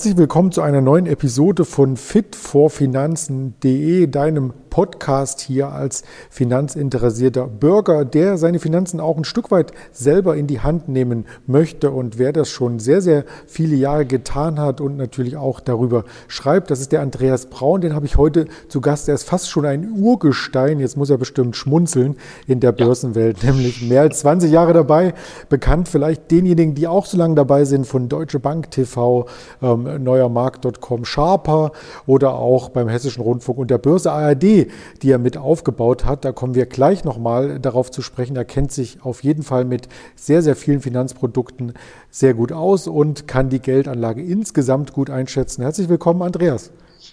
Herzlich willkommen zu einer neuen Episode von fitforfinanzen.de, deinem Podcast hier als finanzinteressierter Bürger, der seine Finanzen auch ein Stück weit selber in die Hand nehmen möchte. Und wer das schon sehr, sehr viele Jahre getan hat und natürlich auch darüber schreibt, das ist der Andreas Braun. Den habe ich heute zu Gast. Er ist fast schon ein Urgestein. Jetzt muss er bestimmt schmunzeln in der Börsenwelt, nämlich mehr als 20 Jahre dabei. Bekannt vielleicht denjenigen, die auch so lange dabei sind von Deutsche Bank TV. Ähm, neuermarkt.com Sharper oder auch beim Hessischen Rundfunk und der Börse ARD, die er mit aufgebaut hat. Da kommen wir gleich nochmal darauf zu sprechen. Er kennt sich auf jeden Fall mit sehr, sehr vielen Finanzprodukten sehr gut aus und kann die Geldanlage insgesamt gut einschätzen. Herzlich willkommen, Andreas.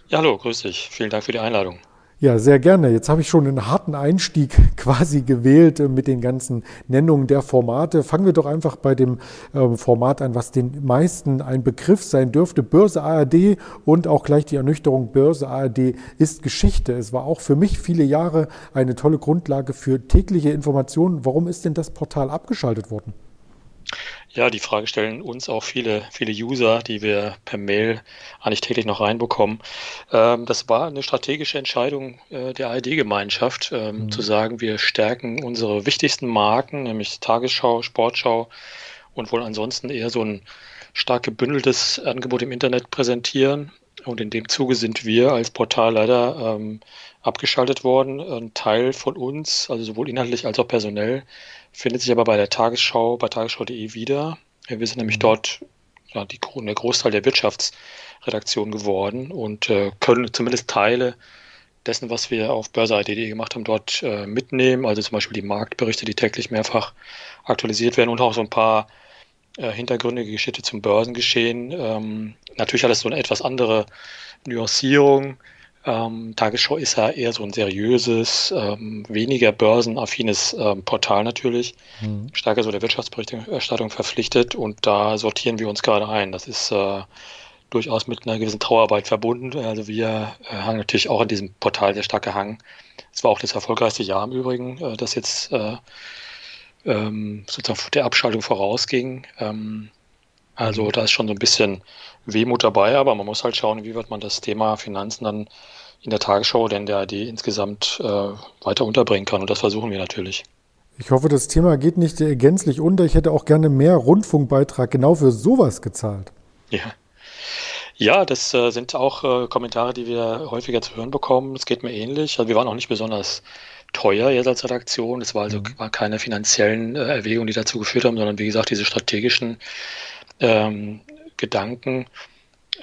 Ja, hallo, grüß dich. Vielen Dank für die Einladung. Ja, sehr gerne. Jetzt habe ich schon einen harten Einstieg quasi gewählt äh, mit den ganzen Nennungen der Formate. Fangen wir doch einfach bei dem ähm, Format an, was den meisten ein Begriff sein dürfte. Börse ARD und auch gleich die Ernüchterung Börse ARD ist Geschichte. Es war auch für mich viele Jahre eine tolle Grundlage für tägliche Informationen. Warum ist denn das Portal abgeschaltet worden? Ja, die Frage stellen uns auch viele, viele User, die wir per Mail eigentlich täglich noch reinbekommen. Ähm, das war eine strategische Entscheidung äh, der ARD-Gemeinschaft, ähm, mhm. zu sagen, wir stärken unsere wichtigsten Marken, nämlich Tagesschau, Sportschau und wohl ansonsten eher so ein stark gebündeltes Angebot im Internet präsentieren. Und in dem Zuge sind wir als Portal leider ähm, abgeschaltet worden. Ein Teil von uns, also sowohl inhaltlich als auch personell, findet sich aber bei der Tagesschau, bei tagesschau.de wieder. Wir sind nämlich mhm. dort ja, die, der Großteil der Wirtschaftsredaktion geworden und äh, können zumindest Teile dessen, was wir auf börse.de gemacht haben, dort äh, mitnehmen. Also zum Beispiel die Marktberichte, die täglich mehrfach aktualisiert werden und auch so ein paar äh, hintergründige Geschichte zum Börsengeschehen. Ähm, natürlich hat es so eine etwas andere Nuancierung. Ähm, Tagesschau ist ja eher so ein seriöses, ähm, weniger börsenaffines ähm, Portal natürlich, mhm. stärker so der Wirtschaftsberichterstattung verpflichtet und da sortieren wir uns gerade ein. Das ist äh, durchaus mit einer gewissen Trauerarbeit verbunden. Also wir äh, haben natürlich auch an diesem Portal sehr stark gehangen. Es war auch das erfolgreichste Jahr im Übrigen, äh, das jetzt äh, ähm, sozusagen der Abschaltung vorausging. Ähm, also mhm. da ist schon so ein bisschen Wehmut dabei, aber man muss halt schauen, wie wird man das Thema Finanzen dann in der Tagesschau denn der ARD insgesamt äh, weiter unterbringen kann. Und das versuchen wir natürlich. Ich hoffe, das Thema geht nicht gänzlich unter. Ich hätte auch gerne mehr Rundfunkbeitrag genau für sowas gezahlt. Ja. Ja, das äh, sind auch äh, Kommentare, die wir häufiger zu hören bekommen. Es geht mir ähnlich. Also wir waren auch nicht besonders teuer jetzt als Redaktion. Es war also mhm. keine finanziellen äh, Erwägungen, die dazu geführt haben, sondern wie gesagt diese strategischen ähm, Gedanken.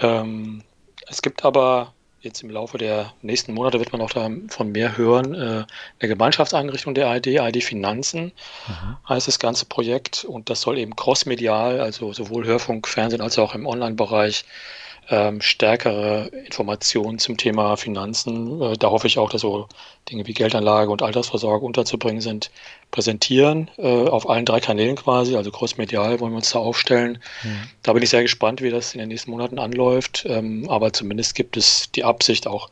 Ähm, es gibt aber jetzt im Laufe der nächsten Monate wird man auch davon mehr hören. Äh, eine Gemeinschaftseinrichtung der ARD, ARD Finanzen mhm. heißt das ganze Projekt und das soll eben crossmedial, also sowohl Hörfunk, Fernsehen als auch im Online-Bereich ähm, stärkere Informationen zum Thema Finanzen. Äh, da hoffe ich auch, dass so Dinge wie Geldanlage und Altersvorsorge unterzubringen sind, präsentieren äh, auf allen drei Kanälen quasi, also crossmedial wollen wir uns da aufstellen. Mhm. Da bin ich sehr gespannt, wie das in den nächsten Monaten anläuft. Ähm, aber zumindest gibt es die Absicht auch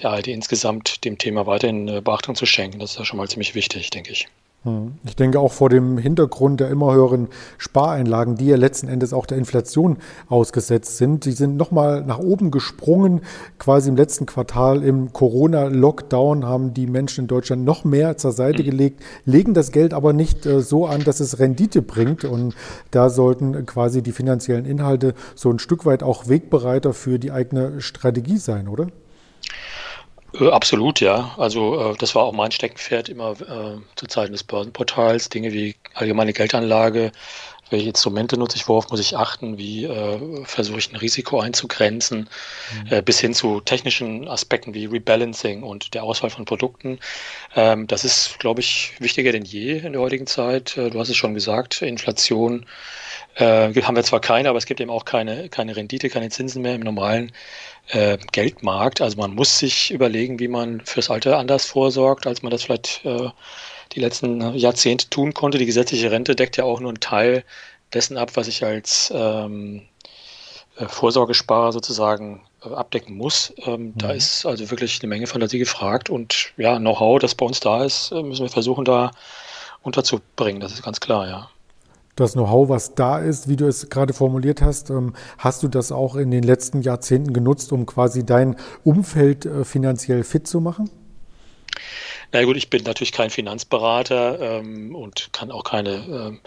der ARD insgesamt dem Thema weiterhin äh, Beachtung zu schenken. Das ist ja schon mal ziemlich wichtig, denke ich. Hm. Ich denke auch vor dem Hintergrund der immer höheren Spareinlagen, die ja letzten Endes auch der Inflation ausgesetzt sind. Die sind nochmal nach oben gesprungen. Quasi im letzten Quartal im Corona-Lockdown haben die Menschen in Deutschland noch mehr zur Seite gelegt, legen das Geld aber nicht äh, so an, dass es Rendite bringt. Und da sollten quasi die finanziellen Inhalte so ein Stück weit auch Wegbereiter für die eigene Strategie sein, oder? Äh, absolut, ja. Also äh, das war auch mein Steckenpferd immer äh, zu Zeiten des Börsenportals. Dinge wie allgemeine Geldanlage, welche Instrumente nutze ich, worauf muss ich achten, wie äh, versuche ich ein Risiko einzugrenzen, mhm. äh, bis hin zu technischen Aspekten wie Rebalancing und der Auswahl von Produkten. Ähm, das ist, glaube ich, wichtiger denn je in der heutigen Zeit. Äh, du hast es schon gesagt, Inflation äh, haben wir zwar keine, aber es gibt eben auch keine, keine Rendite, keine Zinsen mehr im normalen äh, Geldmarkt. Also man muss sich überlegen, wie man fürs Alter anders vorsorgt, als man das vielleicht die letzten Jahrzehnte tun konnte. Die gesetzliche Rente deckt ja auch nur einen Teil dessen ab, was ich als ähm, äh, Vorsorgesparer sozusagen äh, abdecken muss. Ähm, mhm. Da ist also wirklich eine Menge Fantasie gefragt und ja, Know-how, das bei uns da ist, äh, müssen wir versuchen, da unterzubringen. Das ist ganz klar, ja. Das Know-how, was da ist, wie du es gerade formuliert hast, ähm, hast du das auch in den letzten Jahrzehnten genutzt, um quasi dein Umfeld finanziell fit zu machen? Na gut, ich bin natürlich kein Finanzberater ähm, und kann auch keine ähm,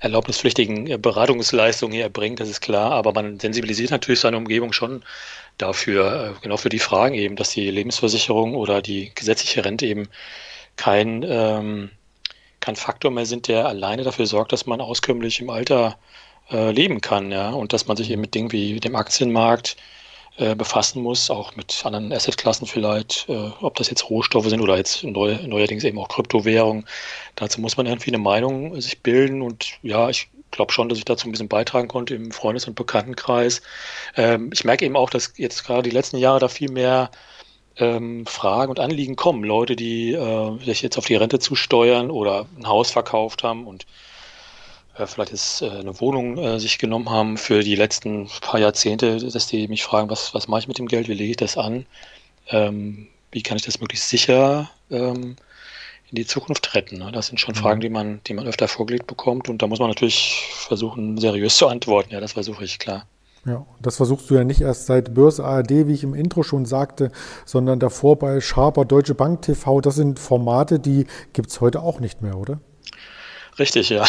erlaubnispflichtigen äh, Beratungsleistungen hier erbringen, das ist klar, aber man sensibilisiert natürlich seine Umgebung schon dafür, äh, genau für die Fragen eben, dass die Lebensversicherung oder die gesetzliche Rente eben kein, ähm, kein Faktor mehr sind, der alleine dafür sorgt, dass man auskömmlich im Alter äh, leben kann, ja, und dass man sich eben mit Dingen wie dem Aktienmarkt, äh, befassen muss, auch mit anderen Assetklassen vielleicht, äh, ob das jetzt Rohstoffe sind oder jetzt neu, neuerdings eben auch Kryptowährungen. Dazu muss man irgendwie eine Meinung sich bilden und ja, ich glaube schon, dass ich dazu ein bisschen beitragen konnte im Freundes- und Bekanntenkreis. Ähm, ich merke eben auch, dass jetzt gerade die letzten Jahre da viel mehr ähm, Fragen und Anliegen kommen. Leute, die äh, sich jetzt auf die Rente zusteuern oder ein Haus verkauft haben und vielleicht jetzt äh, eine Wohnung äh, sich genommen haben für die letzten paar Jahrzehnte, dass die mich fragen, was, was mache ich mit dem Geld, wie lege ich das an, ähm, wie kann ich das möglichst sicher ähm, in die Zukunft retten. Ne? Das sind schon mhm. Fragen, die man, die man öfter vorgelegt bekommt und da muss man natürlich versuchen, seriös zu antworten. Ja, das versuche ich, klar. Ja, das versuchst du ja nicht erst seit Börse ARD, wie ich im Intro schon sagte, sondern davor bei Sharper, Deutsche Bank TV. Das sind Formate, die gibt es heute auch nicht mehr, oder? Richtig, ja.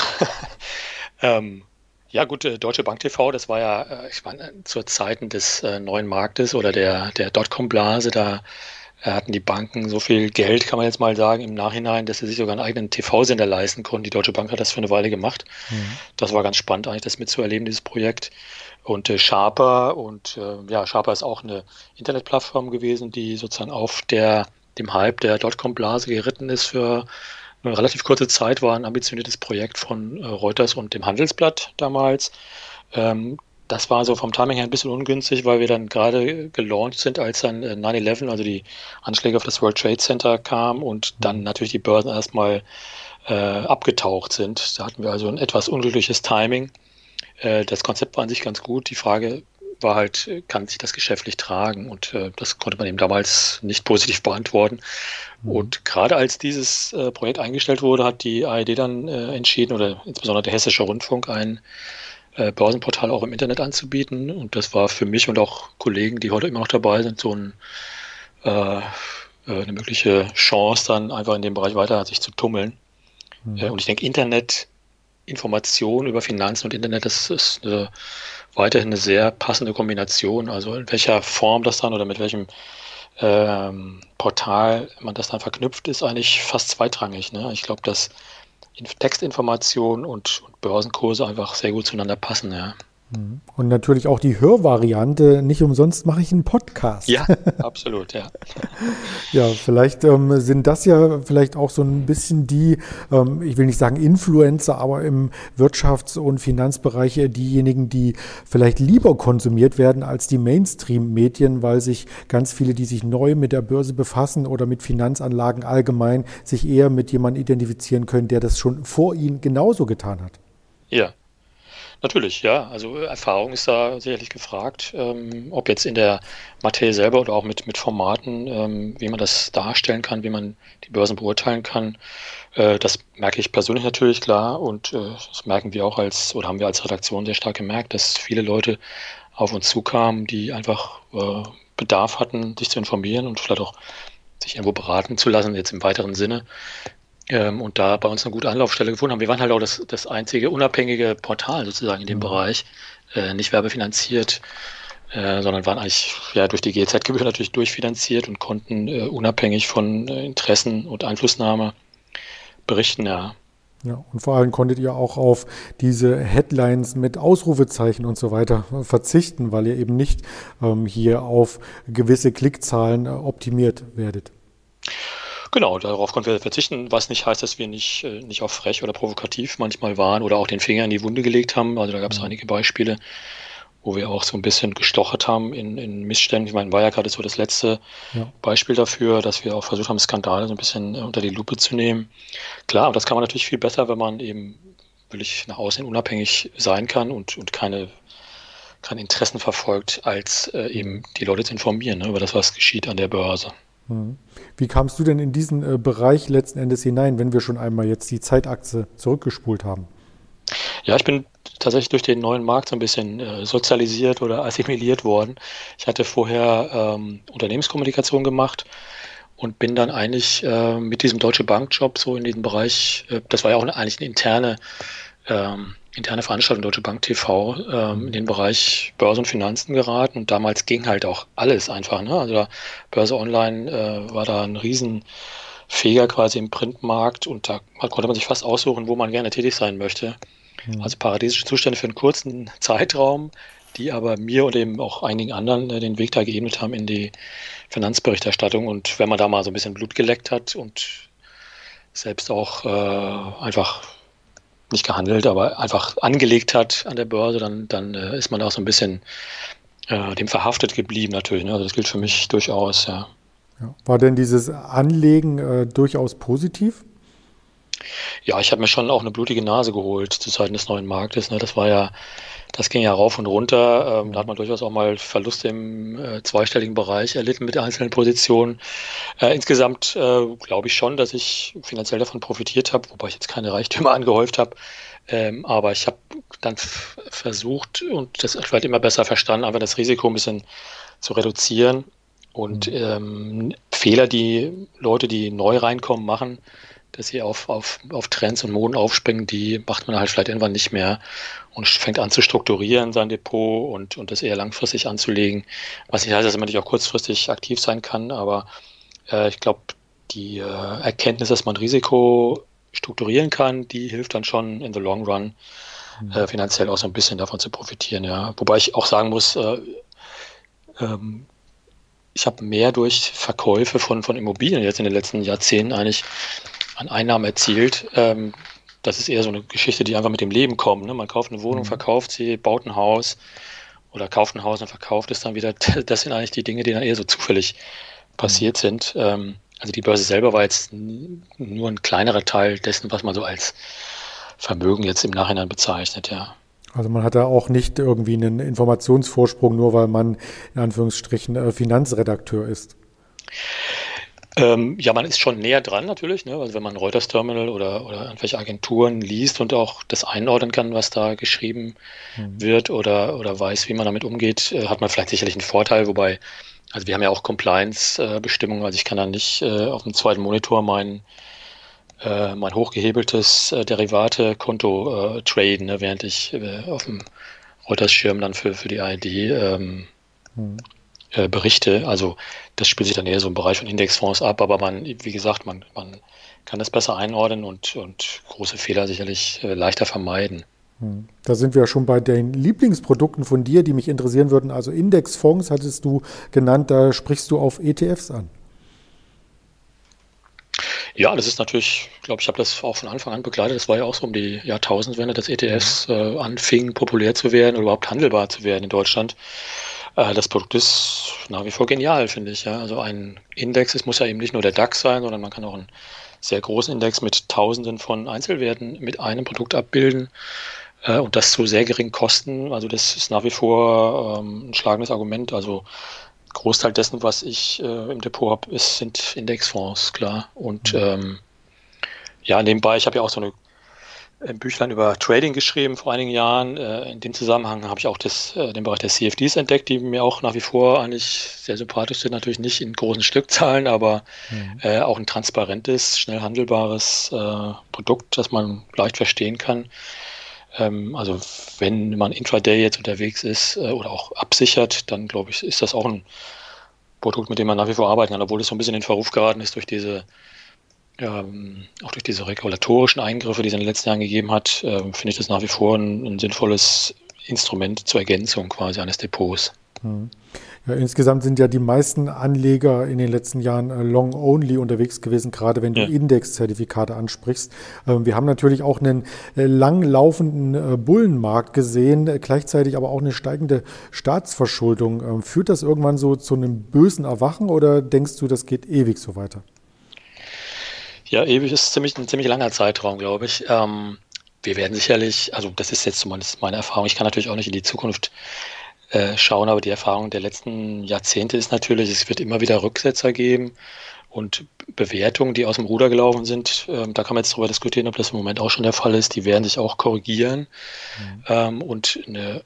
ähm, ja gut, äh, Deutsche Bank TV, das war ja, äh, ich meine, zu Zeiten des äh, neuen Marktes oder der, der Dotcom-Blase, da hatten die Banken so viel Geld, kann man jetzt mal sagen, im Nachhinein, dass sie sich sogar einen eigenen TV-Sender leisten konnten. Die Deutsche Bank hat das für eine Weile gemacht. Mhm. Das war ganz spannend, eigentlich das mitzuerleben, dieses Projekt. Und äh, Sharper und ja, Sharper ist auch eine Internetplattform gewesen, die sozusagen auf der, dem Hype der Dotcom-Blase geritten ist für relativ kurze Zeit war ein ambitioniertes Projekt von äh, Reuters und dem Handelsblatt damals. Ähm, das war so vom Timing her ein bisschen ungünstig, weil wir dann gerade gelauncht sind, als dann 9-11, äh, also die Anschläge auf das World Trade Center kamen und dann natürlich die Börsen erstmal äh, abgetaucht sind. Da hatten wir also ein etwas unglückliches Timing. Das Konzept war an sich ganz gut. Die Frage war halt, kann sich das geschäftlich tragen? Und äh, das konnte man eben damals nicht positiv beantworten. Mhm. Und gerade als dieses äh, Projekt eingestellt wurde, hat die ARD dann äh, entschieden, oder insbesondere der Hessische Rundfunk, ein äh, Börsenportal auch im Internet anzubieten. Und das war für mich und auch Kollegen, die heute immer noch dabei sind, so ein, äh, äh, eine mögliche Chance, dann einfach in dem Bereich weiter sich zu tummeln. Mhm. und ich denke, Internet, Information über Finanzen und Internet, das ist eine weiterhin eine sehr passende Kombination. Also in welcher Form das dann oder mit welchem ähm, Portal man das dann verknüpft, ist eigentlich fast zweitrangig. Ne? Ich glaube, dass Textinformation und, und Börsenkurse einfach sehr gut zueinander passen. Ja. Mhm. Und natürlich auch die Hörvariante. Nicht umsonst mache ich einen Podcast. Ja, absolut, ja. ja, vielleicht ähm, sind das ja vielleicht auch so ein bisschen die, ähm, ich will nicht sagen Influencer, aber im Wirtschafts- und Finanzbereich diejenigen, die vielleicht lieber konsumiert werden als die Mainstream-Medien, weil sich ganz viele, die sich neu mit der Börse befassen oder mit Finanzanlagen allgemein, sich eher mit jemandem identifizieren können, der das schon vor ihnen genauso getan hat. Ja, Natürlich, ja. Also Erfahrung ist da sicherlich gefragt, ähm, ob jetzt in der Materie selber oder auch mit, mit Formaten, ähm, wie man das darstellen kann, wie man die Börsen beurteilen kann. Äh, das merke ich persönlich natürlich klar und äh, das merken wir auch als, oder haben wir als Redaktion sehr stark gemerkt, dass viele Leute auf uns zukamen, die einfach äh, Bedarf hatten, sich zu informieren und vielleicht auch sich irgendwo beraten zu lassen, jetzt im weiteren Sinne, ähm, und da bei uns eine gute Anlaufstelle gefunden haben. Wir waren halt auch das, das einzige unabhängige Portal sozusagen in dem mhm. Bereich, äh, nicht werbefinanziert, äh, sondern waren eigentlich ja durch die GZ-Gebühr natürlich durchfinanziert und konnten äh, unabhängig von äh, Interessen und Einflussnahme berichten, ja. Ja, und vor allem konntet ihr auch auf diese Headlines mit Ausrufezeichen und so weiter verzichten, weil ihr eben nicht ähm, hier auf gewisse Klickzahlen äh, optimiert werdet. Genau, darauf konnten wir verzichten, was nicht heißt, dass wir nicht, äh, nicht auch frech oder provokativ manchmal waren oder auch den Finger in die Wunde gelegt haben. Also da gab es mhm. einige Beispiele, wo wir auch so ein bisschen gestochert haben in, in Missständen. Ich meine, Wirecard ist so das letzte ja. Beispiel dafür, dass wir auch versucht haben, Skandale so ein bisschen äh, unter die Lupe zu nehmen. Klar, aber das kann man natürlich viel besser, wenn man eben wirklich nach außen unabhängig sein kann und, und keine, keine Interessen verfolgt, als äh, eben die Leute zu informieren ne, über das, was geschieht an der Börse. Wie kamst du denn in diesen äh, Bereich letzten Endes hinein, wenn wir schon einmal jetzt die Zeitachse zurückgespult haben? Ja, ich bin tatsächlich durch den neuen Markt so ein bisschen äh, sozialisiert oder assimiliert worden. Ich hatte vorher ähm, Unternehmenskommunikation gemacht und bin dann eigentlich äh, mit diesem Deutsche Bank-Job so in diesen Bereich, äh, das war ja auch eine, eigentlich eine interne, ähm, interne Veranstaltung Deutsche Bank TV, ähm, in den Bereich Börse und Finanzen geraten und damals ging halt auch alles einfach. Ne? Also Börse Online äh, war da ein riesen Feger quasi im Printmarkt und da konnte man sich fast aussuchen, wo man gerne tätig sein möchte. Mhm. Also paradiesische Zustände für einen kurzen Zeitraum, die aber mir und eben auch einigen anderen äh, den Weg da geebnet haben in die Finanzberichterstattung. Und wenn man da mal so ein bisschen Blut geleckt hat und selbst auch äh, einfach nicht gehandelt, aber einfach angelegt hat an der Börse, dann, dann äh, ist man auch so ein bisschen äh, dem verhaftet geblieben natürlich. Ne? Also das gilt für mich durchaus, ja. ja. War denn dieses Anlegen äh, durchaus positiv? Ja, ich habe mir schon auch eine blutige Nase geholt zu Zeiten des neuen Marktes. Ne? Das war ja, das ging ja rauf und runter. Ähm, da hat man durchaus auch mal Verluste im äh, zweistelligen Bereich erlitten mit einzelnen Positionen. Äh, insgesamt äh, glaube ich schon, dass ich finanziell davon profitiert habe, wobei ich jetzt keine Reichtümer angehäuft habe. Ähm, aber ich habe dann versucht und das vielleicht immer besser verstanden, einfach das Risiko ein bisschen zu reduzieren und mhm. ähm, Fehler, die Leute, die neu reinkommen, machen, dass sie auf, auf, auf Trends und Moden aufspringen, die macht man halt vielleicht irgendwann nicht mehr und fängt an zu strukturieren sein Depot und, und das eher langfristig anzulegen. Was nicht heißt, dass man nicht auch kurzfristig aktiv sein kann, aber äh, ich glaube, die äh, Erkenntnis, dass man Risiko strukturieren kann, die hilft dann schon in the long run mhm. äh, finanziell auch so ein bisschen davon zu profitieren. Ja. Wobei ich auch sagen muss, äh, ähm, ich habe mehr durch Verkäufe von, von Immobilien jetzt in den letzten Jahrzehnten eigentlich an Einnahmen erzielt. Ähm, das ist eher so eine Geschichte, die einfach mit dem Leben kommt. Ne? Man kauft eine Wohnung, mhm. verkauft sie, baut ein Haus oder kauft ein Haus und verkauft es dann wieder. Das sind eigentlich die Dinge, die dann eher so zufällig passiert mhm. sind. Ähm, also die Börse selber war jetzt nur ein kleinerer Teil dessen, was man so als Vermögen jetzt im Nachhinein bezeichnet, ja. Also man hat da auch nicht irgendwie einen Informationsvorsprung, nur weil man in Anführungsstrichen äh, Finanzredakteur ist. Ähm, ja, man ist schon näher dran natürlich. Ne? Also wenn man Reuters Terminal oder, oder irgendwelche Agenturen liest und auch das einordnen kann, was da geschrieben mhm. wird oder, oder weiß, wie man damit umgeht, äh, hat man vielleicht sicherlich einen Vorteil. Wobei, also wir haben ja auch Compliance-Bestimmungen. also ich kann dann nicht äh, auf dem zweiten Monitor mein, äh, mein hochgehebeltes äh, Derivate-Konto äh, traden, ne? während ich äh, auf dem Reuters-Schirm dann für, für die ID ähm, mhm. Berichte. Also das spielt sich dann eher so im Bereich von Indexfonds ab, aber man, wie gesagt, man, man kann das besser einordnen und, und große Fehler sicherlich äh, leichter vermeiden. Hm. Da sind wir ja schon bei den Lieblingsprodukten von dir, die mich interessieren würden. Also Indexfonds hattest du genannt, da sprichst du auf ETFs an. Ja, das ist natürlich, ich glaube, ich habe das auch von Anfang an begleitet. Das war ja auch so um die Jahrtausendwende, dass ETFs mhm. äh, anfingen, populär zu werden oder überhaupt handelbar zu werden in Deutschland. Äh, das Produkt ist nach wie vor genial, finde ich. Ja. Also ein Index, es muss ja eben nicht nur der DAX sein, sondern man kann auch einen sehr großen Index mit Tausenden von Einzelwerten mit einem Produkt abbilden äh, und das zu sehr geringen Kosten. Also das ist nach wie vor ähm, ein schlagendes Argument. Also Großteil dessen, was ich äh, im Depot habe, sind Indexfonds, klar. Und mhm. ähm, ja, nebenbei, ich habe ja auch so eine ein Büchlein über Trading geschrieben vor einigen Jahren. Äh, in dem Zusammenhang habe ich auch das, äh, den Bereich der CFDs entdeckt, die mir auch nach wie vor eigentlich sehr sympathisch sind. Natürlich nicht in großen Stückzahlen, aber mhm. äh, auch ein transparentes, schnell handelbares äh, Produkt, das man leicht verstehen kann. Ähm, also wenn man intraday jetzt unterwegs ist äh, oder auch absichert, dann glaube ich, ist das auch ein Produkt, mit dem man nach wie vor arbeiten kann, obwohl es so ein bisschen in Verruf geraten ist durch diese ähm, auch durch diese regulatorischen Eingriffe, die es in den letzten Jahren gegeben hat, äh, finde ich das nach wie vor ein, ein, sinnvolles Instrument zur Ergänzung quasi eines Depots. Mhm. Ja, insgesamt sind ja die meisten Anleger in den letzten Jahren äh, long-only unterwegs gewesen, gerade wenn du ja. Indexzertifikate ansprichst. Ähm, wir haben natürlich auch einen äh, langlaufenden äh, Bullenmarkt gesehen, gleichzeitig aber auch eine steigende Staatsverschuldung. Ähm, führt das irgendwann so zu einem bösen Erwachen oder denkst du, das geht ewig so weiter? Ja, ewig ist ziemlich, ein ziemlich langer Zeitraum, glaube ich. Ähm, wir werden sicherlich, also das ist jetzt zumindest meine Erfahrung, ich kann natürlich auch nicht in die Zukunft äh, schauen, aber die Erfahrung der letzten Jahrzehnte ist natürlich, es wird immer wieder Rücksetzer geben Und Bewertungen, die aus dem Ruder gelaufen sind, ähm, da kann man jetzt darüber diskutieren, ob das im Moment auch schon der Fall ist, die werden sich auch korrigieren. Mhm. Ähm, und eine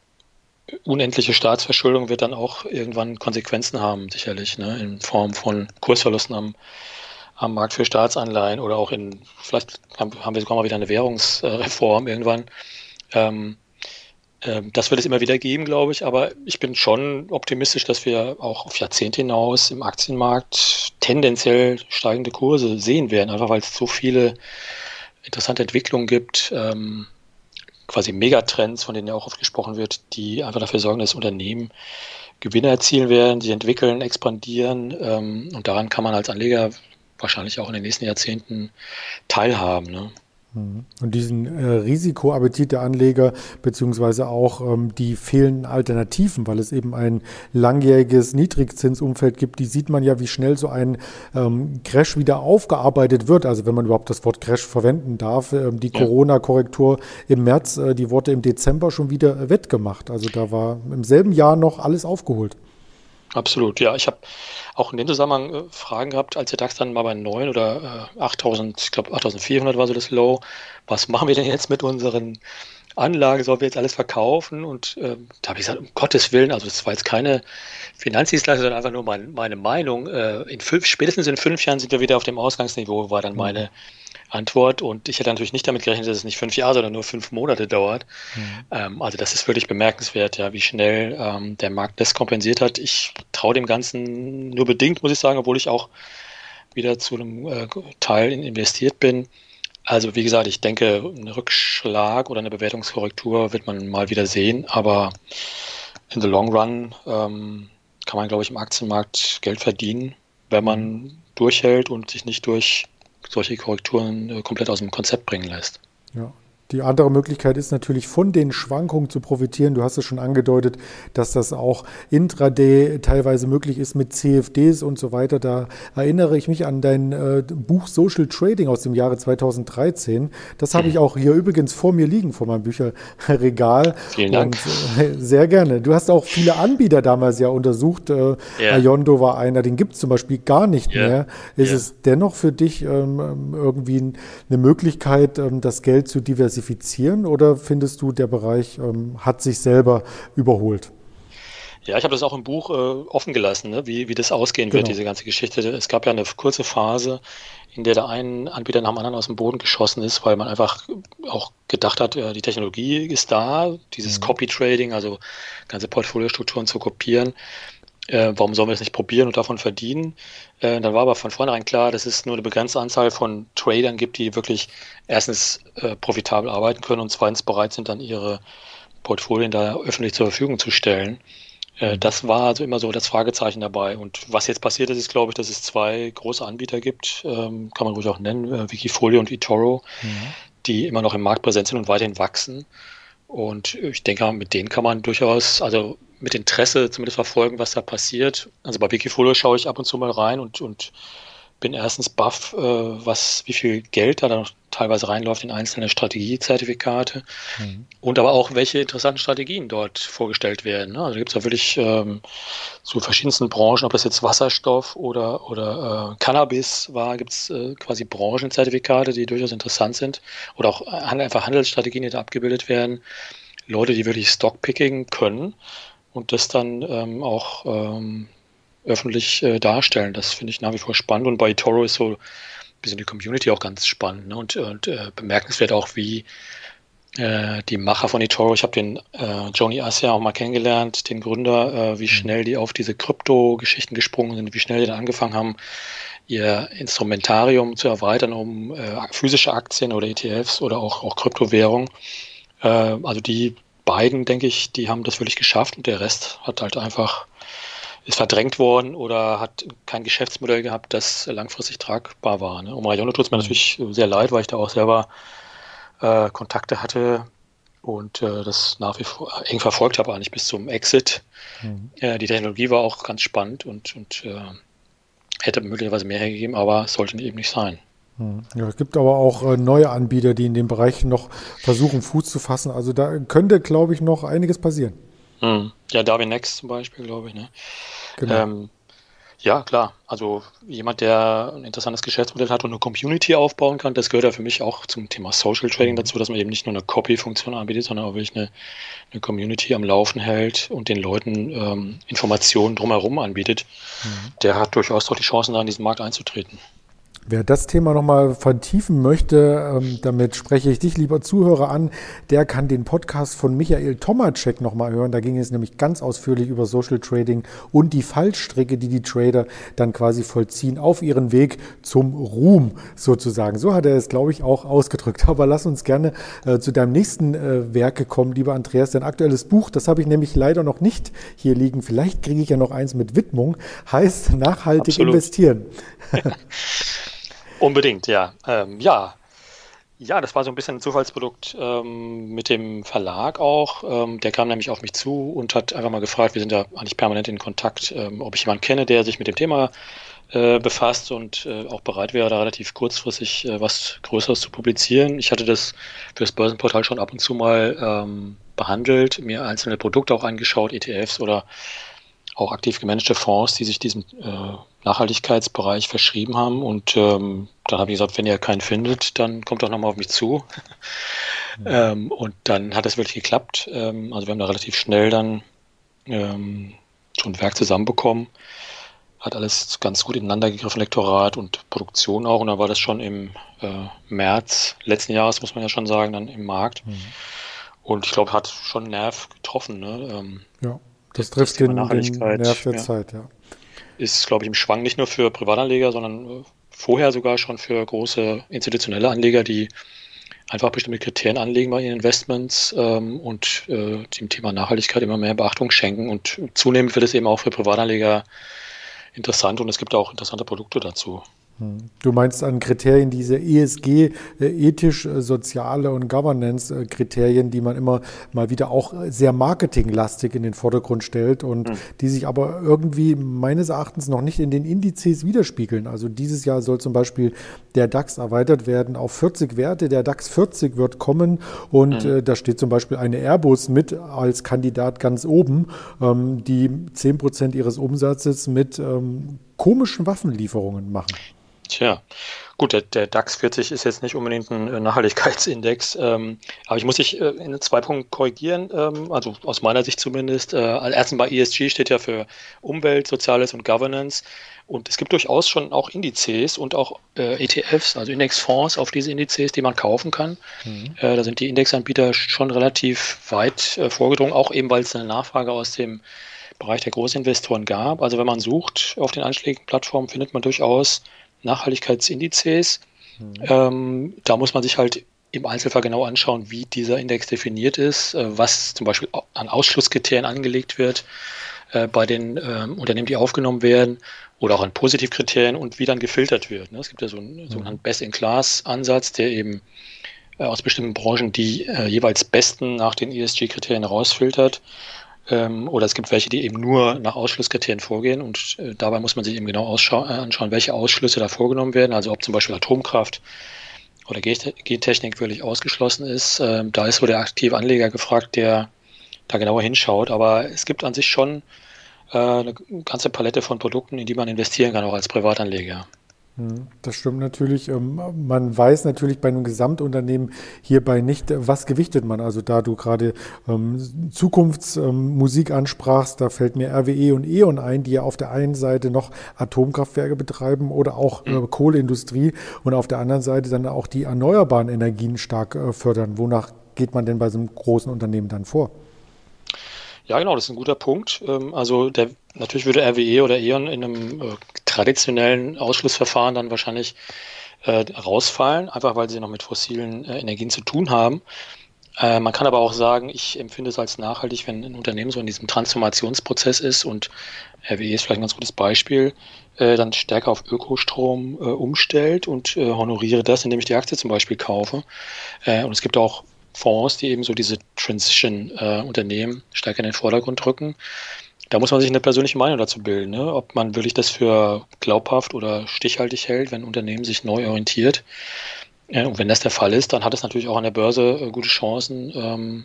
unendliche Staatsverschuldung wird dann auch irgendwann Konsequenzen haben, sicherlich, ne, in Form von Kursverlusten am, am Markt für Staatsanleihen oder auch in, vielleicht haben, wir sogar mal wieder eine Währungsreform irgendwann. Ähm, ähm, das wird es immer wieder geben, glaube ich, aber ich bin schon optimistisch, dass wir auch auf Jahrzehnte hinaus im Aktienmarkt tendenziell steigende Kurse sehen werden, einfach weil es so viele interessante Entwicklungen gibt, ähm, quasi Megatrends, von denen ja auch oft gesprochen wird, die einfach dafür sorgen, dass Unternehmen Gewinne erzielen werden, sich entwickeln, expandieren ähm, und daran kann man als Anleger wahrscheinlich auch in den nächsten Jahrzehnten teilhaben. Ne? Mhm. Und diesen äh, Risikoappetit der Anleger, beziehungsweise auch ähm, die fehlenden Alternativen, weil es eben ein langjähriges Niedrigzinsumfeld gibt, die sieht man ja, wie schnell so ein ähm, Crash wieder aufgearbeitet wird. Also wenn man überhaupt das Wort Crash verwenden darf. Ähm, die ja. Corona-Korrektur im März, äh, die wurde im Dezember schon wieder wettgemacht. Also da war im selben Jahr noch alles aufgeholt. Absolut, ja. Ich habe auch in dem Zusammenhang äh, Fragen gehabt, als der DAX dann mal bei 9 oder äh, 8000, ich glaube 8400 war so das Low. Was machen wir denn jetzt mit unseren Anlagen? Sollen wir jetzt alles verkaufen? Und äh, da habe ich gesagt, um Gottes Willen, also das war jetzt keine Finanzdienstleistung, sondern einfach nur mein, meine Meinung. Äh, in fünf, spätestens in fünf Jahren sind wir wieder auf dem Ausgangsniveau, war dann meine. Mhm Antwort. Und ich hätte natürlich nicht damit gerechnet, dass es nicht fünf Jahre, sondern nur fünf Monate dauert. Mhm. Ähm, also das ist wirklich bemerkenswert, ja, wie schnell ähm, der Markt das kompensiert hat. Ich traue dem Ganzen nur bedingt, muss ich sagen, obwohl ich auch wieder zu einem äh, Teil investiert bin. Also wie gesagt, ich denke, ein Rückschlag oder eine Bewertungskorrektur wird man mal wieder sehen, aber in the long run ähm, kann man, glaube ich, im Aktienmarkt Geld verdienen, wenn man durchhält und sich nicht durch solche Korrekturen äh, komplett aus dem Konzept bringen lässt. Ja. Die andere Möglichkeit ist natürlich von den Schwankungen zu profitieren. Du hast es schon angedeutet, dass das auch intraday teilweise möglich ist mit CFDs und so weiter. Da erinnere ich mich an dein äh, Buch Social Trading aus dem Jahre 2013. Das habe ich auch hier übrigens vor mir liegen, vor meinem Bücherregal. Vielen Dank. Und, äh, sehr gerne. Du hast auch viele Anbieter damals ja untersucht. Äh, yeah. Ayondo war einer, den gibt es zum Beispiel gar nicht yeah. mehr. Ist yeah. es dennoch für dich ähm, irgendwie eine Möglichkeit, ähm, das Geld zu diversifizieren? Diversifizieren oder findest du, der Bereich ähm, hat sich selber überholt? Ja, ich habe das auch im Buch äh, offen gelassen, ne? wie, wie das ausgehen genau. wird, diese ganze Geschichte. Es gab ja eine kurze Phase, in der der einen Anbieter nach dem anderen aus dem Boden geschossen ist, weil man einfach auch gedacht hat, die Technologie ist da, dieses mhm. Copy-Trading, also ganze Portfoliostrukturen zu kopieren äh, warum sollen wir das nicht probieren und davon verdienen? Äh, dann war aber von vornherein klar, dass es nur eine begrenzte Anzahl von Tradern gibt, die wirklich erstens äh, profitabel arbeiten können und zweitens bereit sind, dann ihre Portfolien da öffentlich zur Verfügung zu stellen. Äh, das war also immer so das Fragezeichen dabei. Und was jetzt passiert ist, ist, glaube ich, dass es zwei große Anbieter gibt, ähm, kann man ruhig auch nennen, äh, Wikifolio und eToro, mhm. die immer noch im Markt präsent sind und weiterhin wachsen. Und ich denke, mit denen kann man durchaus, also mit Interesse zumindest verfolgen, was da passiert. Also bei Wikifolio schaue ich ab und zu mal rein und, und bin erstens baff, äh, was, wie viel Geld da noch teilweise reinläuft in einzelne Strategiezertifikate mhm. und aber auch, welche interessanten Strategien dort vorgestellt werden. Ne? Also gibt es ja wirklich ähm, zu verschiedensten Branchen, ob das jetzt Wasserstoff oder, oder äh, Cannabis war, gibt es äh, quasi Branchenzertifikate, die durchaus interessant sind oder auch einfach Handelsstrategien, die da abgebildet werden. Leute, die wirklich Stockpicking können und das dann ähm, auch ähm, öffentlich äh, darstellen. Das finde ich nach wie vor spannend. Und bei Toro ist so ein bisschen die Community auch ganz spannend ne? und, und äh, bemerkenswert auch, wie äh, die Macher von eToro, ich habe den äh, Joni Asia auch mal kennengelernt, den Gründer, äh, wie mhm. schnell die auf diese Krypto-Geschichten gesprungen sind, wie schnell die dann angefangen haben, ihr Instrumentarium zu erweitern um äh, physische Aktien oder ETFs oder auch, auch Kryptowährung. Äh, also die beiden, denke ich, die haben das wirklich geschafft und der Rest hat halt einfach ist verdrängt worden oder hat kein Geschäftsmodell gehabt, das langfristig tragbar war. Ne? Um Rayono tut es mir mhm. natürlich sehr leid, weil ich da auch selber äh, Kontakte hatte und äh, das nach wie vor eng verfolgt habe, eigentlich bis zum Exit. Mhm. Äh, die Technologie war auch ganz spannend und, und äh, hätte möglicherweise mehr hergegeben, aber sollte eben nicht sein. Hm. Ja, es gibt aber auch äh, neue Anbieter, die in dem Bereich noch versuchen, Fuß zu fassen. Also da könnte, glaube ich, noch einiges passieren. Hm. Ja, Darwin Next zum Beispiel, glaube ich. Ne? Genau. Ähm, Ja, klar. Also jemand, der ein interessantes Geschäftsmodell hat und eine Community aufbauen kann, das gehört ja für mich auch zum Thema Social Trading dazu, dass man eben nicht nur eine Copy-Funktion anbietet, sondern auch wirklich eine, eine Community am Laufen hält und den Leuten ähm, Informationen drumherum anbietet. Mhm. Der hat durchaus doch die Chancen, da in diesen Markt einzutreten. Wer das Thema nochmal vertiefen möchte, ähm, damit spreche ich dich, lieber Zuhörer, an, der kann den Podcast von Michael Tomacek nochmal hören. Da ging es nämlich ganz ausführlich über Social Trading und die Fallstricke, die die Trader dann quasi vollziehen auf ihren Weg zum Ruhm sozusagen. So hat er es, glaube ich, auch ausgedrückt. Aber lass uns gerne äh, zu deinem nächsten äh, Werke kommen, lieber Andreas. Dein aktuelles Buch, das habe ich nämlich leider noch nicht hier liegen. Vielleicht kriege ich ja noch eins mit Widmung, heißt nachhaltig Absolut. investieren. Unbedingt, ja. Ähm, ja. Ja, das war so ein bisschen ein Zufallsprodukt ähm, mit dem Verlag auch. Ähm, der kam nämlich auf mich zu und hat einfach mal gefragt, wir sind da eigentlich permanent in Kontakt, ähm, ob ich jemanden kenne, der sich mit dem Thema äh, befasst und äh, auch bereit wäre, da relativ kurzfristig äh, was Größeres zu publizieren. Ich hatte das für das Börsenportal schon ab und zu mal ähm, behandelt, mir einzelne Produkte auch angeschaut, ETFs oder auch aktiv gemanagte Fonds, die sich diesem äh, Nachhaltigkeitsbereich verschrieben haben. Und ähm, dann habe ich gesagt, wenn ihr keinen findet, dann kommt doch nochmal auf mich zu. Mhm. ähm, und dann hat es wirklich geklappt. Ähm, also wir haben da relativ schnell dann ähm, schon ein Werk zusammenbekommen. Hat alles ganz gut ineinander gegriffen, Lektorat und Produktion auch. Und dann war das schon im äh, März letzten Jahres, muss man ja schon sagen, dann im Markt. Mhm. Und ich glaube, hat schon Nerv getroffen. Ne? Ähm, ja. Das trifft den, den Nerv der ja. Zeit, ja. Ist, glaube ich, im Schwang nicht nur für Privatanleger, sondern vorher sogar schon für große institutionelle Anleger, die einfach bestimmte Kriterien anlegen bei ihren Investments ähm, und äh, dem Thema Nachhaltigkeit immer mehr Beachtung schenken. Und zunehmend wird es eben auch für Privatanleger interessant und es gibt auch interessante Produkte dazu. Du meinst an Kriterien, diese ESG, äh, ethisch, äh, soziale und Governance-Kriterien, die man immer mal wieder auch sehr marketinglastig in den Vordergrund stellt und mhm. die sich aber irgendwie meines Erachtens noch nicht in den Indizes widerspiegeln. Also dieses Jahr soll zum Beispiel der DAX erweitert werden auf 40 Werte. Der DAX 40 wird kommen und mhm. äh, da steht zum Beispiel eine Airbus mit als Kandidat ganz oben, ähm, die 10 Prozent ihres Umsatzes mit ähm, komischen Waffenlieferungen machen. Tja, gut, der, der, DAX 40 ist jetzt nicht unbedingt ein äh, Nachhaltigkeitsindex, ähm, aber ich muss dich äh, in zwei Punkten korrigieren, ähm, also aus meiner Sicht zumindest. Äh, erstens bei ESG steht ja für Umwelt, Soziales und Governance und es gibt durchaus schon auch Indizes und auch äh, ETFs, also Indexfonds auf diese Indizes, die man kaufen kann. Mhm. Äh, da sind die Indexanbieter schon relativ weit äh, vorgedrungen, auch eben weil es eine Nachfrage aus dem Bereich der Großinvestoren gab. Also wenn man sucht auf den anschlägigen Plattformen, findet man durchaus Nachhaltigkeitsindizes. Mhm. Ähm, da muss man sich halt im Einzelfall genau anschauen, wie dieser Index definiert ist, äh, was zum Beispiel an Ausschlusskriterien angelegt wird äh, bei den äh, Unternehmen, die aufgenommen werden, oder auch an Positivkriterien und wie dann gefiltert wird. Ne? Es gibt ja so einen mhm. sogenannten Best-in-Class-Ansatz, der eben äh, aus bestimmten Branchen die äh, jeweils besten nach den ESG-Kriterien rausfiltert ähm, oder es gibt welche, die eben nur nach Ausschlusskriterien vorgehen und äh, dabei muss man sich eben genau äh, anschauen, welche Ausschlüsse da vorgenommen werden. Also ob zum Beispiel Atomkraft oder Gentechnik wirklich ausgeschlossen ist. Ähm, da ist so der aktive Anleger gefragt, der da genauer hinschaut. Aber es gibt an sich schon äh, eine ganze Palette von Produkten, in die man investieren kann, auch als Privatanleger. Hm, das stimmt natürlich. Ähm, man weiß natürlich bei einem Gesamtunternehmen hierbei nicht, was gewichtet man. Also da du gerade ähm, Zukunftsmusik ähm, ansprachst, da fällt mir RWE und E.ON ein, die ja auf der einen Seite noch Atomkraftwerke betreiben oder auch äh, mhm. Kohleindustrie und auf der anderen Seite dann auch die erneuerbaren Energien stark äh, fördern. Wonach geht man denn bei so einem großen Unternehmen dann vor? Ja, genau, das ist ein guter Punkt. Also der, natürlich würde RWE oder E.ON in einem äh, traditionellen Ausschlussverfahren dann wahrscheinlich äh, rausfallen, einfach weil sie noch mit fossilen äh, Energien zu tun haben. Äh, man kann aber auch sagen, ich empfinde es als nachhaltig, wenn ein Unternehmen so in diesem Transformationsprozess ist und RWE ist vielleicht ein ganz gutes Beispiel, äh, dann stärker auf Ökostrom äh, umstellt und honoriere das, indem ich die Aktie zum Beispiel kaufe. und es gibt auch Fonds, die eben so diese Transition-Unternehmen äh, stärker in den Vordergrund rücken. Da muss man sich eine persönliche Meinung dazu bilden, ne? ob man wirklich das für glaubhaft oder stichhaltig hält, wenn ein Unternehmen sich neu orientiert. Und wenn das der Fall ist, dann hat es natürlich auch an der Börse äh, gute Chancen, ähm,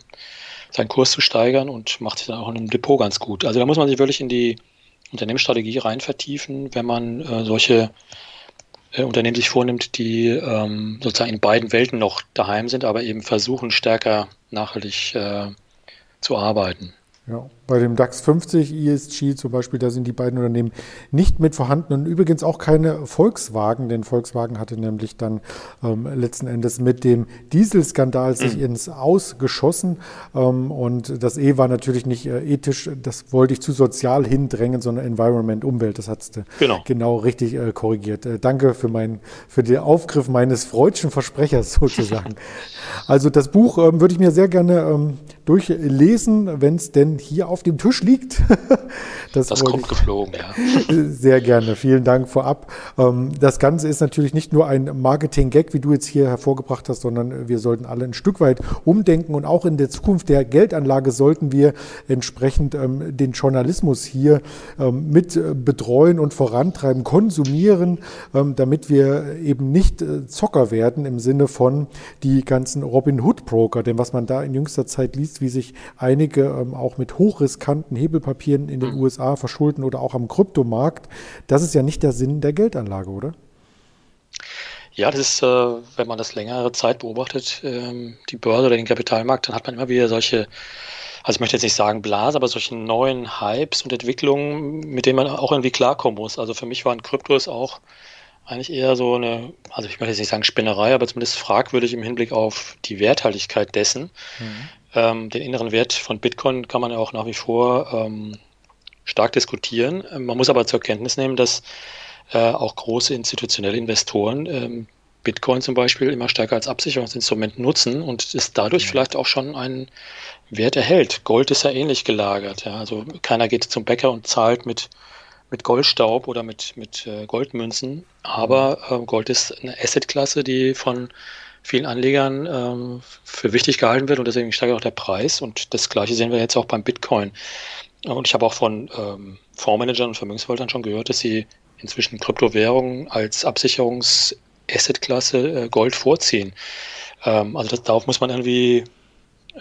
seinen Kurs zu steigern und macht sich dann auch in einem Depot ganz gut. Also da muss man sich wirklich in die Unternehmensstrategie rein vertiefen, wenn man äh, solche äh, Unternehmen sich vornimmt, die ähm, sozusagen in beiden Welten noch daheim sind, aber eben versuchen, stärker nachhaltig äh, zu arbeiten. Ja, bei dem DAX 50 ESG zum Beispiel, da sind die beiden Unternehmen nicht mit vorhanden und übrigens auch keine Volkswagen, denn Volkswagen hatte nämlich dann ähm, letzten Endes mit dem Dieselskandal sich mhm. ins Aus geschossen ähm, und das E war natürlich nicht äh, ethisch, das wollte ich zu sozial hindrängen, sondern Environment, Umwelt, das hat du genau. genau richtig äh, korrigiert. Äh, danke für, mein, für den Aufgriff meines freudschen Versprechers sozusagen. also das Buch ähm, würde ich mir sehr gerne ähm, durchlesen, wenn es denn hier auf dem Tisch liegt. das, das kommt geflogen, ja. Sehr gerne. Vielen Dank vorab. Ähm, das Ganze ist natürlich nicht nur ein Marketing-Gag, wie du jetzt hier hervorgebracht hast, sondern wir sollten alle ein Stück weit umdenken und auch in der Zukunft der Geldanlage sollten wir entsprechend ähm, den Journalismus hier ähm, mit äh, betreuen und vorantreiben, konsumieren, damit wir eben nicht äh, Zocker werden im Sinne von die ganzen Robin Hood Broker. Denn was man da in jüngster Zeit liest, wie sich einige auch mit hochriskanten Hebelpapieren in den mhm. USA verschulden oder auch am Kryptomarkt, das ist ja nicht der Sinn der Geldanlage, oder? Ja, das ist, äh, wenn man das längere Zeit beobachtet, ähm, die Börse oder den Kapitalmarkt, dann hat man immer wieder solche, also ich möchte jetzt nicht sagen Blase, aber solche neuen Hypes und Entwicklungen, mit denen man auch irgendwie klarkommen muss. Also für mich waren Kryptos auch eigentlich eher so eine, also ich möchte jetzt nicht sagen Spinnerei, aber zumindest fragwürdig im Hinblick auf die Werthaltigkeit dessen. Mhm. Ähm, den inneren Wert von Bitcoin kann man ja auch nach wie vor ähm, stark diskutieren. Ähm, man muss aber zur Kenntnis nehmen, dass äh, auch große institutionelle Investoren ähm, Bitcoin zum Beispiel immer stärker als Absicherungsinstrument nutzen und es dadurch vielleicht auch schon einen Wert erhält. Gold ist ja ähnlich gelagert. Ja. Also keiner geht zum Bäcker und zahlt mit mit Goldstaub oder mit, mit äh, Goldmünzen. Aber äh, Gold ist eine Assetklasse, die von vielen Anlegern ähm, für wichtig gehalten wird und deswegen steigt auch der Preis. Und das gleiche sehen wir jetzt auch beim Bitcoin. Und ich habe auch von ähm, Fondsmanagern und Vermögensverwaltern schon gehört, dass sie inzwischen Kryptowährungen als Absicherungs-Asset-Klasse äh, Gold vorziehen. Ähm, also das, darauf muss man irgendwie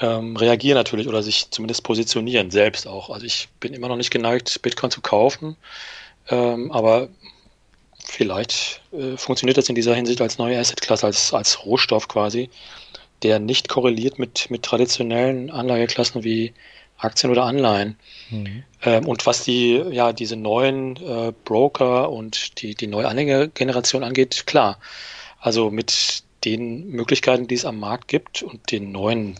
ähm, reagieren natürlich oder sich zumindest positionieren, selbst auch. Also ich bin immer noch nicht geneigt, Bitcoin zu kaufen, ähm, aber vielleicht äh, funktioniert das in dieser Hinsicht als neue Assetklasse, als, als Rohstoff quasi, der nicht korreliert mit, mit traditionellen Anlageklassen wie Aktien oder Anleihen. Mhm. Ähm, und was die, ja, diese neuen äh, Broker und die, die neue Anlegergeneration angeht, klar. Also mit den Möglichkeiten, die es am Markt gibt und den neuen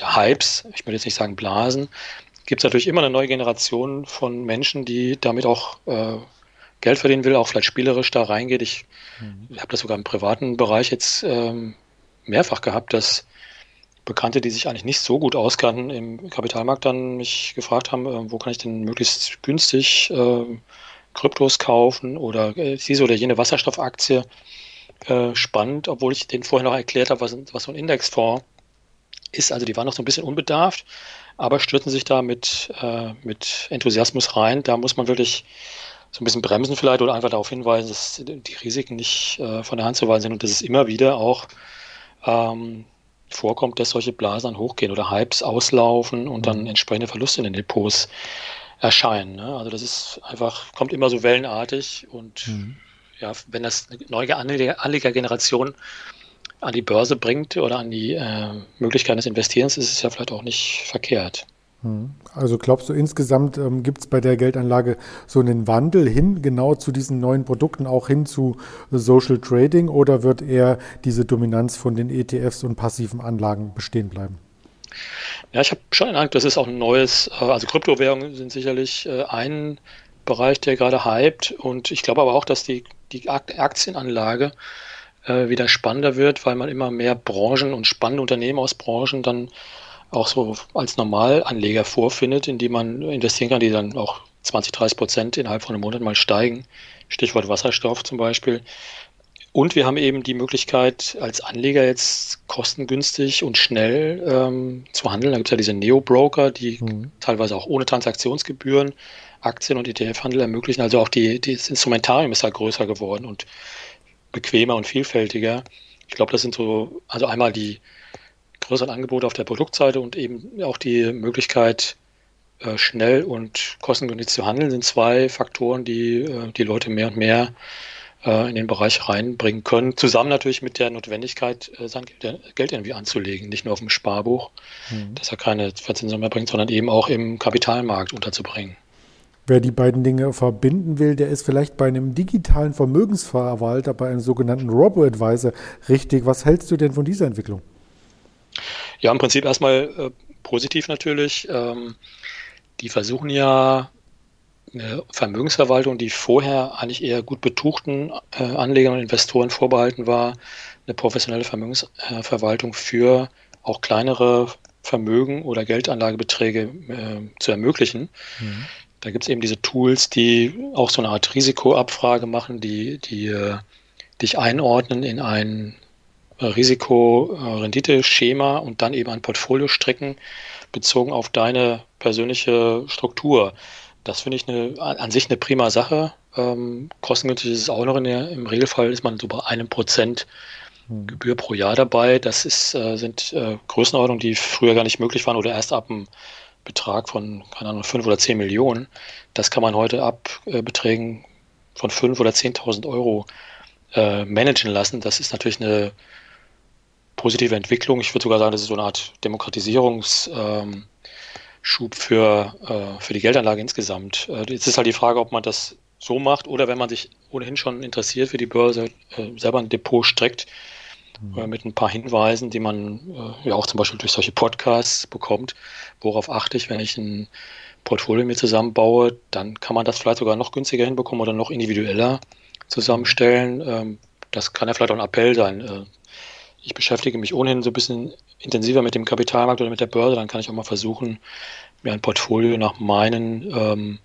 Hypes, ich würde jetzt nicht sagen Blasen, gibt es natürlich immer eine neue Generation von Menschen, die damit auch äh, Geld verdienen will, auch vielleicht spielerisch da reingeht. Ich mhm. habe das sogar im privaten Bereich jetzt ähm, mehrfach gehabt, dass Bekannte, die sich eigentlich nicht so gut auskannten im Kapitalmarkt, dann mich gefragt haben, äh, wo kann ich denn möglichst günstig äh, Kryptos kaufen oder äh, diese oder jene Wasserstoffaktie. Äh, spannend, obwohl ich denen vorher noch erklärt habe, was, was so ein Indexfonds ist. Also die waren noch so ein bisschen unbedarft, aber stürzen sich da mit, äh, mit Enthusiasmus rein. Da muss man wirklich so ein bisschen bremsen vielleicht oder einfach darauf hinweisen, dass die Risiken nicht äh, von der Hand zu weisen sind und dass es immer wieder auch ähm, vorkommt, dass solche Blasen hochgehen oder Hypes auslaufen und dann mhm. entsprechende Verluste in den Depots erscheinen. Ne? Also das ist einfach, kommt immer so wellenartig und mhm. ja, wenn das eine neue Anlegergeneration an die Börse bringt oder an die äh, Möglichkeit des Investierens, ist es ja vielleicht auch nicht verkehrt. Hm. Also glaubst du insgesamt ähm, gibt es bei der Geldanlage so einen Wandel hin genau zu diesen neuen Produkten, auch hin zu Social Trading oder wird eher diese Dominanz von den ETFs und passiven Anlagen bestehen bleiben? Ja, ich habe schon den Eindruck, das ist auch ein neues, äh, also Kryptowährungen sind sicherlich äh, ein Bereich, der gerade hypt und ich glaube aber auch, dass die, die Aktienanlage äh, wieder spannender wird, weil man immer mehr Branchen und spannende Unternehmen aus Branchen dann auch so als Normalanleger vorfindet, in die man investieren kann, die dann auch 20, 30 Prozent innerhalb von einem Monat mal steigen. Stichwort Wasserstoff zum Beispiel. Und wir haben eben die Möglichkeit, als Anleger jetzt kostengünstig und schnell ähm, zu handeln. Da gibt es ja diese Neo-Broker, die mhm. teilweise auch ohne Transaktionsgebühren Aktien- und ETF-Handel ermöglichen. Also auch die, das Instrumentarium ist halt größer geworden und bequemer und vielfältiger. Ich glaube, das sind so, also einmal die größeren Angebote auf der Produktseite und eben auch die Möglichkeit, äh, schnell und kostengünstig zu handeln, sind zwei Faktoren, die äh, die Leute mehr und mehr äh, in den Bereich reinbringen können. Zusammen natürlich mit der Notwendigkeit, sein Geld irgendwie anzulegen, nicht nur auf dem Sparbuch, mhm. dass er keine Verzinsung mehr bringt, sondern eben auch im Kapitalmarkt unterzubringen. Wer die beiden Dinge verbinden will, der ist vielleicht bei einem digitalen Vermögensverwalter, bei einem sogenannten Robo-Advisor richtig. Was hältst du denn von dieser Entwicklung? Ja, im Prinzip erstmal äh, positiv natürlich. Ähm, die versuchen ja eine Vermögensverwaltung, die vorher eigentlich eher gut betuchten äh, Anlegern und Investoren vorbehalten war, eine professionelle Vermögensverwaltung für auch kleinere Vermögen oder Geldanlagebeträge äh, zu ermöglichen. Mhm. Da gibt es eben diese Tools, die auch so eine Art Risikoabfrage machen, die, die äh, dich einordnen in ein Risiko-Rendite-Schema und dann eben ein Portfolio stricken, bezogen auf deine persönliche Struktur. Das finde ich eine, an sich eine prima Sache. Ähm, kostengünstig ist es auch noch in der, im Regelfall ist man so bei einem Prozent. Gebühr pro Jahr dabei. Das ist, äh, sind äh, Größenordnungen, die früher gar nicht möglich waren oder erst ab einem Betrag von, keine Ahnung, fünf oder zehn Millionen. Das kann man heute ab äh, Beträgen von fünf oder zehntausend Euro äh, managen lassen. Das ist natürlich eine positive Entwicklung. Ich würde sogar sagen, das ist so eine Art Demokratisierungsschub ähm, für, äh, für die Geldanlage insgesamt. Äh, jetzt ist halt die Frage, ob man das so macht oder wenn man sich ohnehin schon interessiert für die Börse, äh, selber ein Depot streckt mhm. mit ein paar Hinweisen, die man ja auch zum Beispiel durch solche Podcasts bekommt. Worauf achte ich, wenn ich ein Portfolio mir zusammenbaue, dann kann man das vielleicht sogar noch günstiger hinbekommen oder noch individueller zusammenstellen. Ähm, das kann ja vielleicht auch ein Appell sein ich beschäftige mich ohnehin so ein bisschen intensiver mit dem Kapitalmarkt oder mit der Börse, dann kann ich auch mal versuchen, mir ein Portfolio nach meinen, ähm,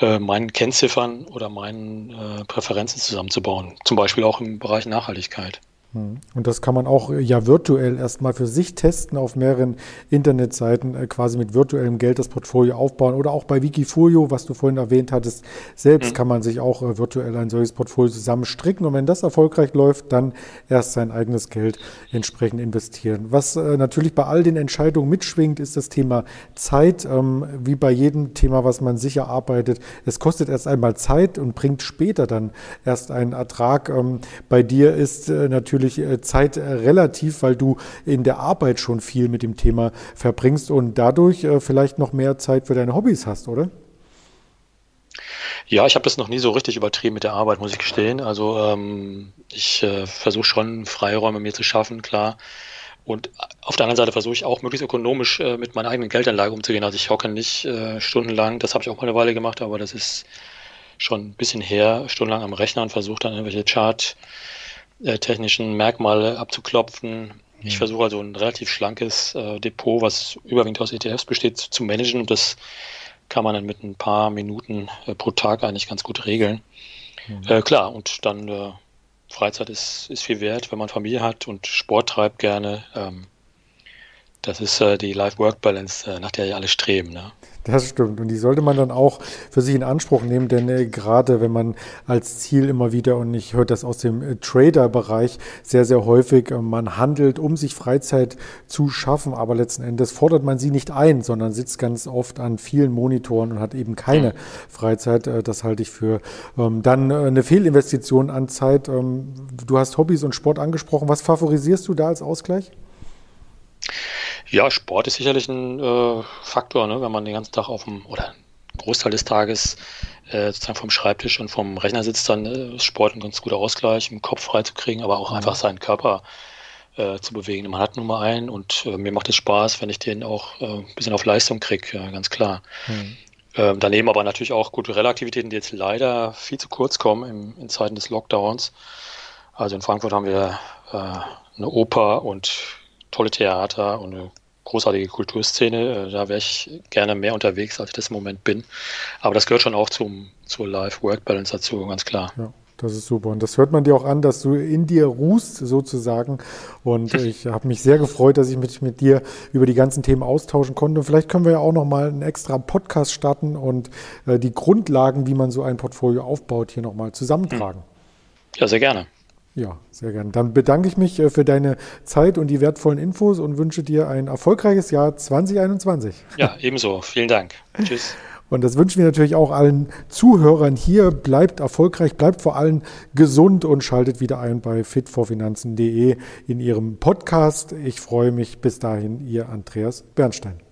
äh, meinen Kennziffern oder meinen äh, Präferenzen zusammenzubauen. Zum Beispiel auch im Bereich Nachhaltigkeit. Hm. Und das kann man auch äh, ja virtuell erstmal für sich testen auf mehreren Internetseiten, äh, quasi mit virtuellem Geld das Portfolio aufbauen. Oder auch bei Wikifolio, was du vorhin erwähnt hattest, selbst mhm. kann man sich auch äh, virtuell ein solches Portfolio zusammenstricken. Und wenn das erfolgreich läuft, dann erst sein eigenes Geld entsprechend investieren. Was natürlich bei all den Entscheidungen mitschwingt, ist das Thema Zeit. Ähm, wie bei jedem Thema, was man sicher arbeitet. Es kostet erst einmal Zeit und bringt später dann erst einen Ertrag. Ähm, bei dir ist natürlich natürlich äh, Zeit äh, relativ, weil du in der Arbeit schon viel mit dem Thema verbringst und dadurch äh, vielleicht noch mehr Zeit für deine Hobbys hast, oder? Ja, ich habe das noch nie so richtig übertrieben mit der Arbeit, muss ich gestehen. Also ähm, ich äh, versuche schon Freiräume mir zu schaffen, klar. Und auf der anderen Seite versuche ich auch möglichst ökonomisch äh, mit meiner eigenen Geldanlage umzugehen. Also ich hocke nicht äh, stundenlang, das habe ich auch mal eine Weile gemacht, aber das ist schon ein bisschen her, stundenlang am Rechner und versuche dann irgendwelche Chart äh, technischen Merkmale abzuklopfen. Mhm. Ich versuche also ein relativ schlankes äh, Depot, was überwiegend aus ETFs besteht, zu managen und das kann man dann mit ein paar Minuten äh, pro Tag eigentlich ganz gut regeln. Mhm. Äh, klar, und dann äh, Freizeit ist, ist viel wert, wenn man Familie hat und Sport treibt gerne. Ähm, das ist die Life-Work-Balance, nach der ja alle streben. Ne? Das stimmt. Und die sollte man dann auch für sich in Anspruch nehmen, denn äh, gerade wenn man als Ziel immer wieder, und ich höre das aus dem äh, Trader-Bereich sehr, sehr häufig, äh, man handelt, um sich Freizeit zu schaffen, aber letzten Endes fordert man sie nicht ein, sondern sitzt ganz oft an vielen Monitoren und hat eben keine Freizeit. Äh, das halte ich für ähm, dann äh, eine Fehlinvestition an Zeit. Ähm, du hast Hobbys und Sport angesprochen. Was favorisierst du da als Ausgleich? Ja, Sport ist sicherlich ein äh, Faktor, ne? wenn man den ganzen Tag auf dem, oder einen Großteil des Tages äh, sozusagen vom Schreibtisch und vom Rechner sitzt, dann äh, ist Sport ein ganz guter Ausgleich, um den Kopf frei zu kriegen, aber auch mhm. einfach seinen Körper äh, zu bewegen. Man hat nur mal einen und äh, mir macht es Spaß, wenn ich den auch äh, ein bisschen auf Leistung kriege, ganz klar. Mhm. Ähm, daneben aber natürlich auch kulturelle Aktivitäten, die jetzt leider viel zu kurz kommen im, in Zeiten des Lockdowns. Also in Frankfurt haben wir eine Oper und tolle Theater und eine großartige Kulturszene. Äh, da wäre ich gerne mehr unterwegs, als ich das im Moment bin. Aber das gehört schon auch zum, zur Life-Work-Balance dazu, ganz klar. Ja. Das ist super. Und das hört man dir auch an, dass du in dir ruhst, sozusagen. Und ich habe mich sehr gefreut, dass ich mich mit dir über die ganzen Themen austauschen konnte. Und vielleicht können wir ja auch nochmal einen extra Podcast starten und äh, die Grundlagen, wie man so ein Portfolio aufbaut, hier nochmal zusammentragen. Ja, sehr gerne. Ja, sehr gerne. Dann bedanke ich mich äh, für deine Zeit und die wertvollen Infos und wünsche dir ein erfolgreiches Jahr 2021. Ja, ebenso. Vielen Dank. Tschüss. Und das wünschen wir natürlich auch allen Zuhörern hier. Bleibt erfolgreich, bleibt vor allem gesund und schaltet wieder ein bei fitvorfinanzen.de in Ihrem Podcast. Ich freue mich. Bis dahin, Ihr Andreas Bernstein.